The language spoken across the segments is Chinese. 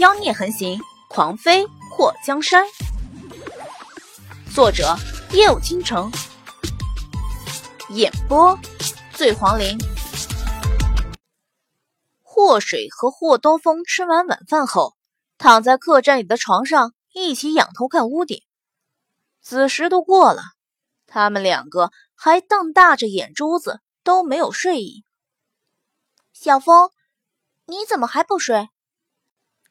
妖孽横行，狂飞过江山。作者：夜舞倾城，演播：醉黄林。霍水和霍东风吃完晚饭后，躺在客栈里的床上，一起仰头看屋顶。子时都过了，他们两个还瞪大着眼珠子，都没有睡意。小风，你怎么还不睡？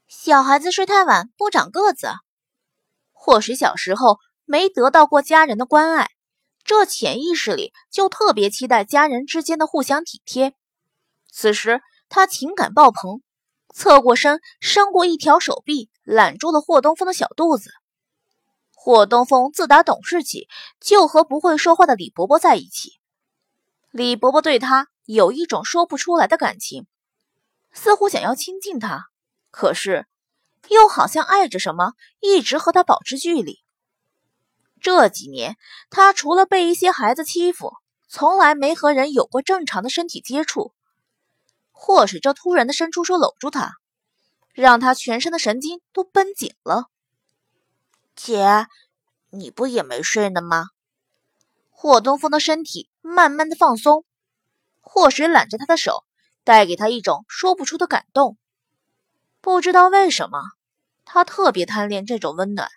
小孩子睡太晚不长个子。或许小时候没得到过家人的关爱，这潜意识里就特别期待家人之间的互相体贴。此时他情感爆棚，侧过身，伸过一条手臂，揽住了霍东风的小肚子。霍东风自打懂事起，就和不会说话的李伯伯在一起。李伯伯对他有一种说不出来的感情，似乎想要亲近他，可是又好像爱着什么，一直和他保持距离。这几年，他除了被一些孩子欺负，从来没和人有过正常的身体接触。或是这突然的伸出手搂住他，让他全身的神经都绷紧了。姐，你不也没睡呢吗？霍东风的身体慢慢的放松，霍水揽着他的手，带给他一种说不出的感动。不知道为什么，他特别贪恋这种温暖。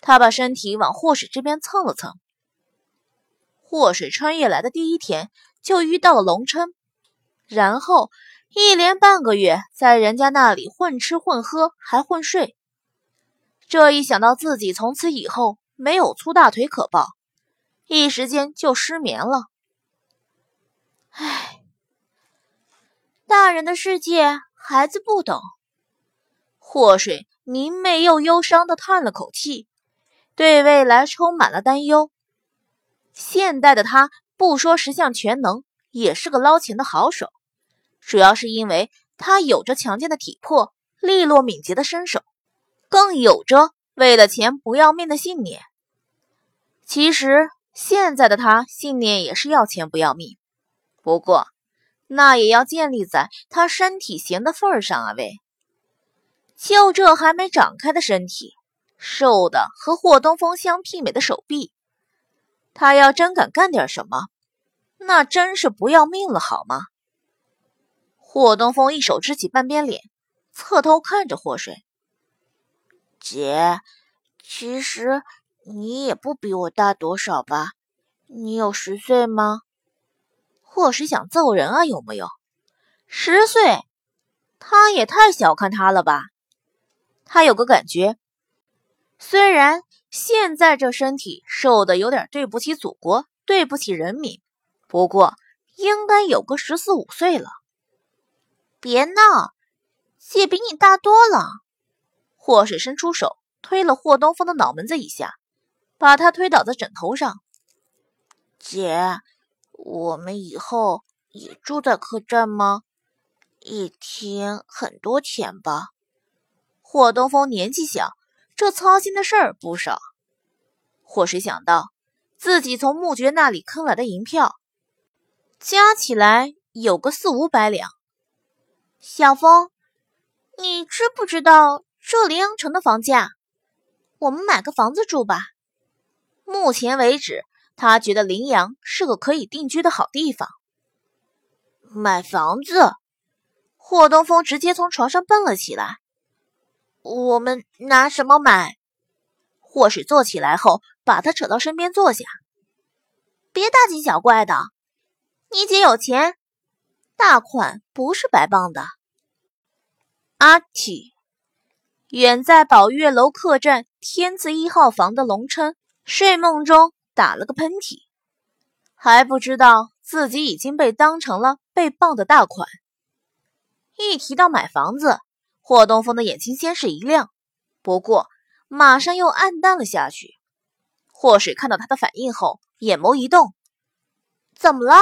他把身体往霍水这边蹭了蹭。霍水穿越来的第一天就遇到了龙琛，然后一连半个月在人家那里混吃混喝，还混睡。这一想到自己从此以后没有粗大腿可抱，一时间就失眠了。唉，大人的世界孩子不懂。祸水明媚又忧伤的叹了口气，对未来充满了担忧。现代的他不说十项全能，也是个捞钱的好手，主要是因为他有着强健的体魄，利落敏捷的身手。更有着为了钱不要命的信念。其实现在的他信念也是要钱不要命，不过那也要建立在他身体闲的份上啊！喂，就这还没长开的身体，瘦的和霍东风相媲美的手臂，他要真敢干点什么，那真是不要命了好吗？霍东风一手支起半边脸，侧头看着霍水。姐，其实你也不比我大多少吧？你有十岁吗？霍水想揍人啊？有没有？十岁？他也太小看他了吧？他有个感觉，虽然现在这身体瘦的有点对不起祖国，对不起人民，不过应该有个十四五岁了。别闹，姐比你大多了。霍水伸出手推了霍东风的脑门子一下，把他推倒在枕头上。姐，我们以后也住在客栈吗？一天很多钱吧？霍东风年纪小，这操心的事儿不少。霍水想到自己从穆爵那里坑来的银票，加起来有个四五百两。小风，你知不知道？这临阳城的房价，我们买个房子住吧。目前为止，他觉得临阳是个可以定居的好地方。买房子？霍东风直接从床上蹦了起来。我们拿什么买？霍水坐起来后，把他扯到身边坐下。别大惊小怪的，你姐有钱，大款不是白傍的。阿嚏。远在宝月楼客栈天字一号房的龙琛，睡梦中打了个喷嚏，还不知道自己已经被当成了被傍的大款。一提到买房子，霍东风的眼睛先是一亮，不过马上又暗淡了下去。霍水看到他的反应后，眼眸一动：“怎么了？